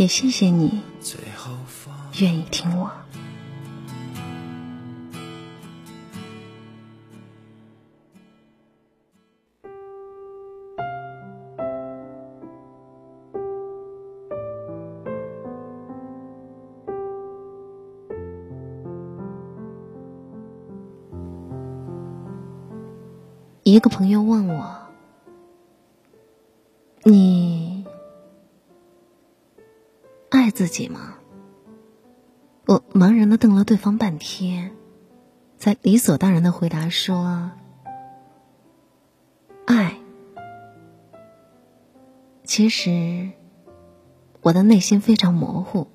也谢谢你愿意听我。一个朋友问我：“你爱自己吗？”我茫然的瞪了对方半天，才理所当然的回答说：“爱。”其实，我的内心非常模糊，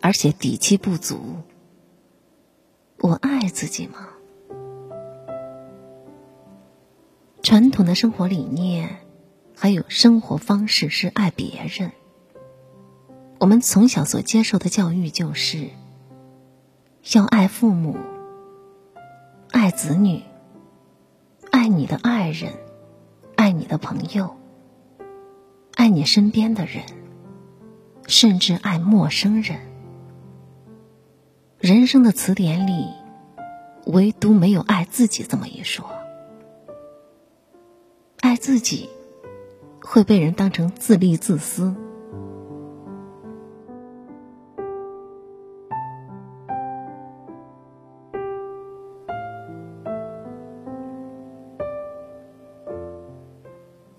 而且底气不足。我爱自己吗？传统的生活理念，还有生活方式是爱别人。我们从小所接受的教育就是，要爱父母、爱子女、爱你的爱人、爱你的朋友、爱你身边的人，甚至爱陌生人。人生的词典里，唯独没有爱自己这么一说。爱自己，会被人当成自利自私。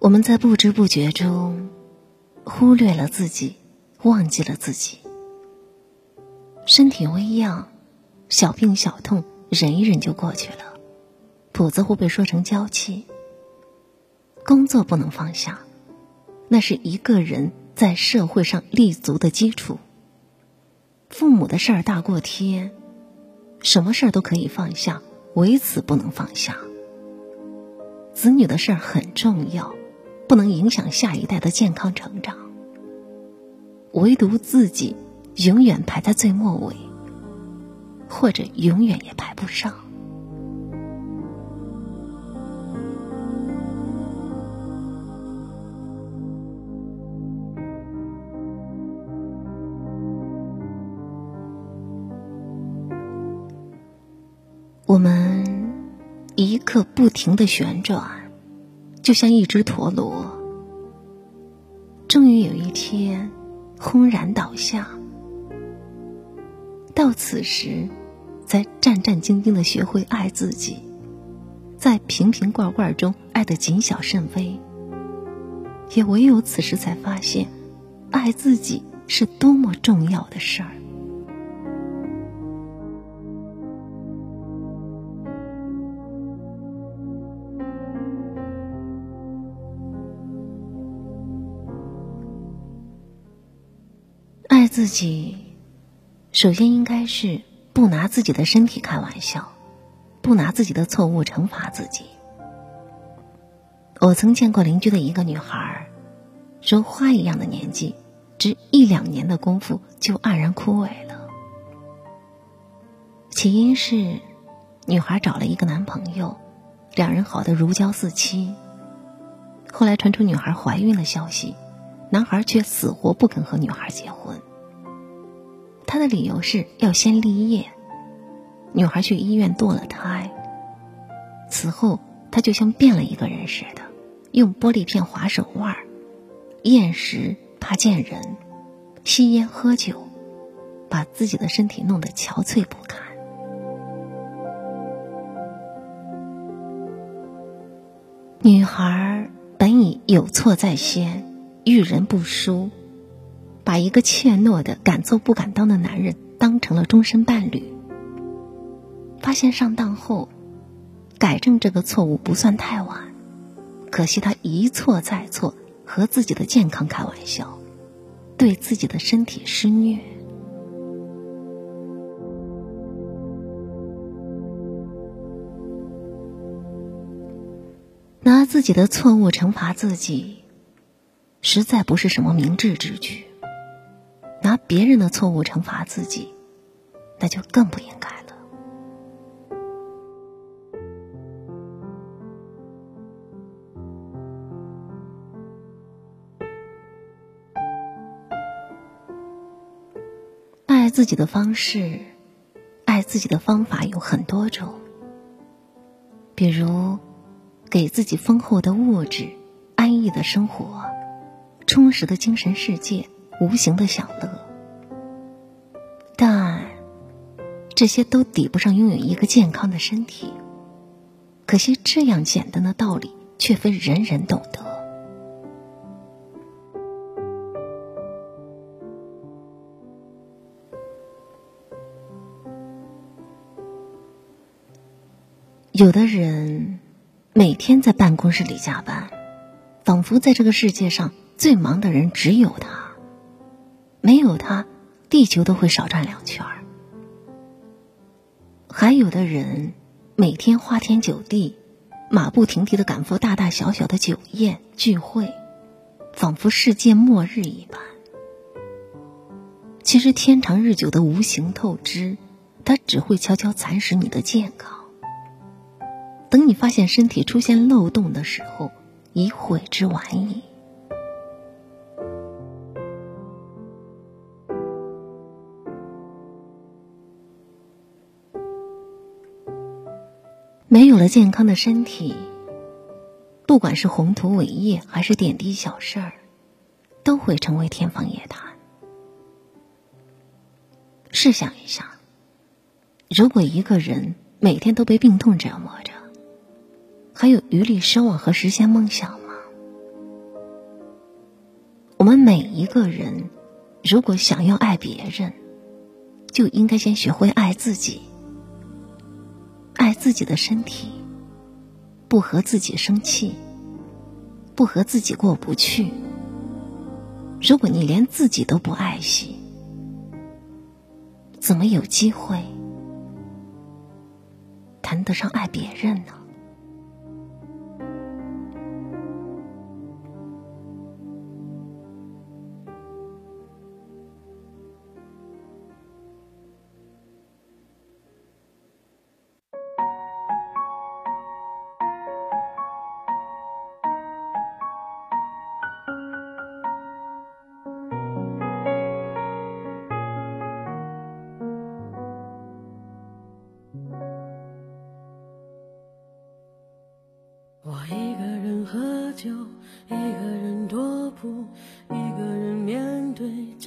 我们在不知不觉中忽略了自己，忘记了自己。身体微恙，小病小痛忍一忍就过去了，谱子会被说成娇气。工作不能放下，那是一个人在社会上立足的基础。父母的事儿大过天，什么事儿都可以放下，唯此不能放下。子女的事儿很重要，不能影响下一代的健康成长。唯独自己，永远排在最末尾，或者永远也排不上。我们一刻不停的旋转，就像一只陀螺。终于有一天，轰然倒下。到此时，才战战兢兢的学会爱自己，在瓶瓶罐罐中爱得谨小慎微。也唯有此时，才发现，爱自己是多么重要的事儿。自己，首先应该是不拿自己的身体开玩笑，不拿自己的错误惩罚自己。我曾见过邻居的一个女孩，如花一样的年纪，只一两年的功夫就黯然枯萎了。起因是，女孩找了一个男朋友，两人好的如胶似漆。后来传出女孩怀孕的消息，男孩却死活不肯和女孩结婚。他的理由是要先立业，女孩去医院堕了胎。此后，他就像变了一个人似的，用玻璃片划手腕，厌食怕见人，吸烟喝酒，把自己的身体弄得憔悴不堪。女孩本已有错在先，遇人不淑。把一个怯懦的、敢做不敢当的男人当成了终身伴侣。发现上当后，改正这个错误不算太晚，可惜他一错再错，和自己的健康开玩笑，对自己的身体施虐。拿自己的错误惩罚自己，实在不是什么明智之举。别人的错误惩罚自己，那就更不应该了。爱自己的方式，爱自己的方法有很多种，比如。给自己丰厚的物质、安逸的生活、充实的精神世界、无形的享乐，这些都抵不上拥有一个健康的身体。可惜，这样简单的道理却非人人懂得。有的人。每天在办公室里加班，仿佛在这个世界上最忙的人只有他。没有他，地球都会少转两圈儿。还有的人每天花天酒地，马不停蹄的赶赴大大小小的酒宴聚会，仿佛世界末日一般。其实天长日久的无形透支，它只会悄悄蚕食你的健康。等你发现身体出现漏洞的时候，已悔之晚矣。没有了健康的身体，不管是宏图伟业还是点滴小事儿，都会成为天方夜谭。试想一下，如果一个人每天都被病痛折磨着，还有余力奢望和实现梦想吗？我们每一个人，如果想要爱别人，就应该先学会爱自己。自己的身体，不和自己生气，不和自己过不去。如果你连自己都不爱惜，怎么有机会谈得上爱别人呢？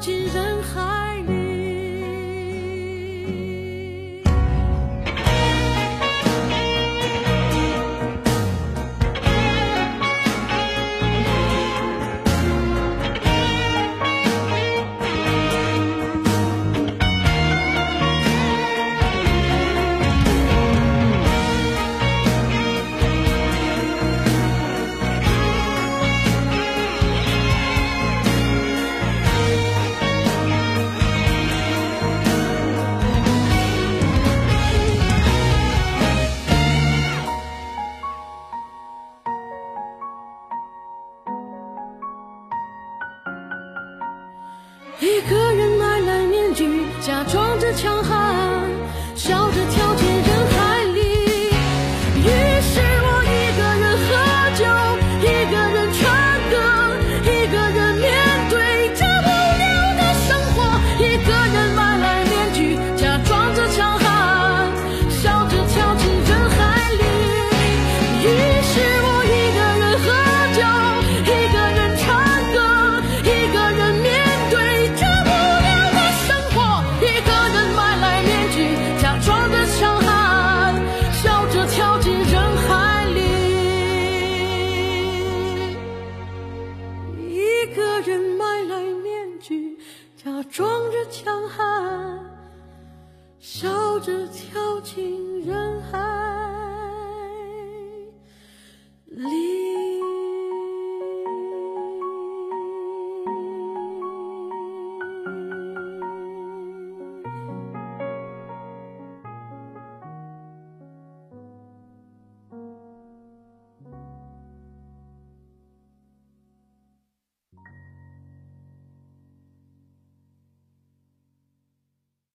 进人海具，假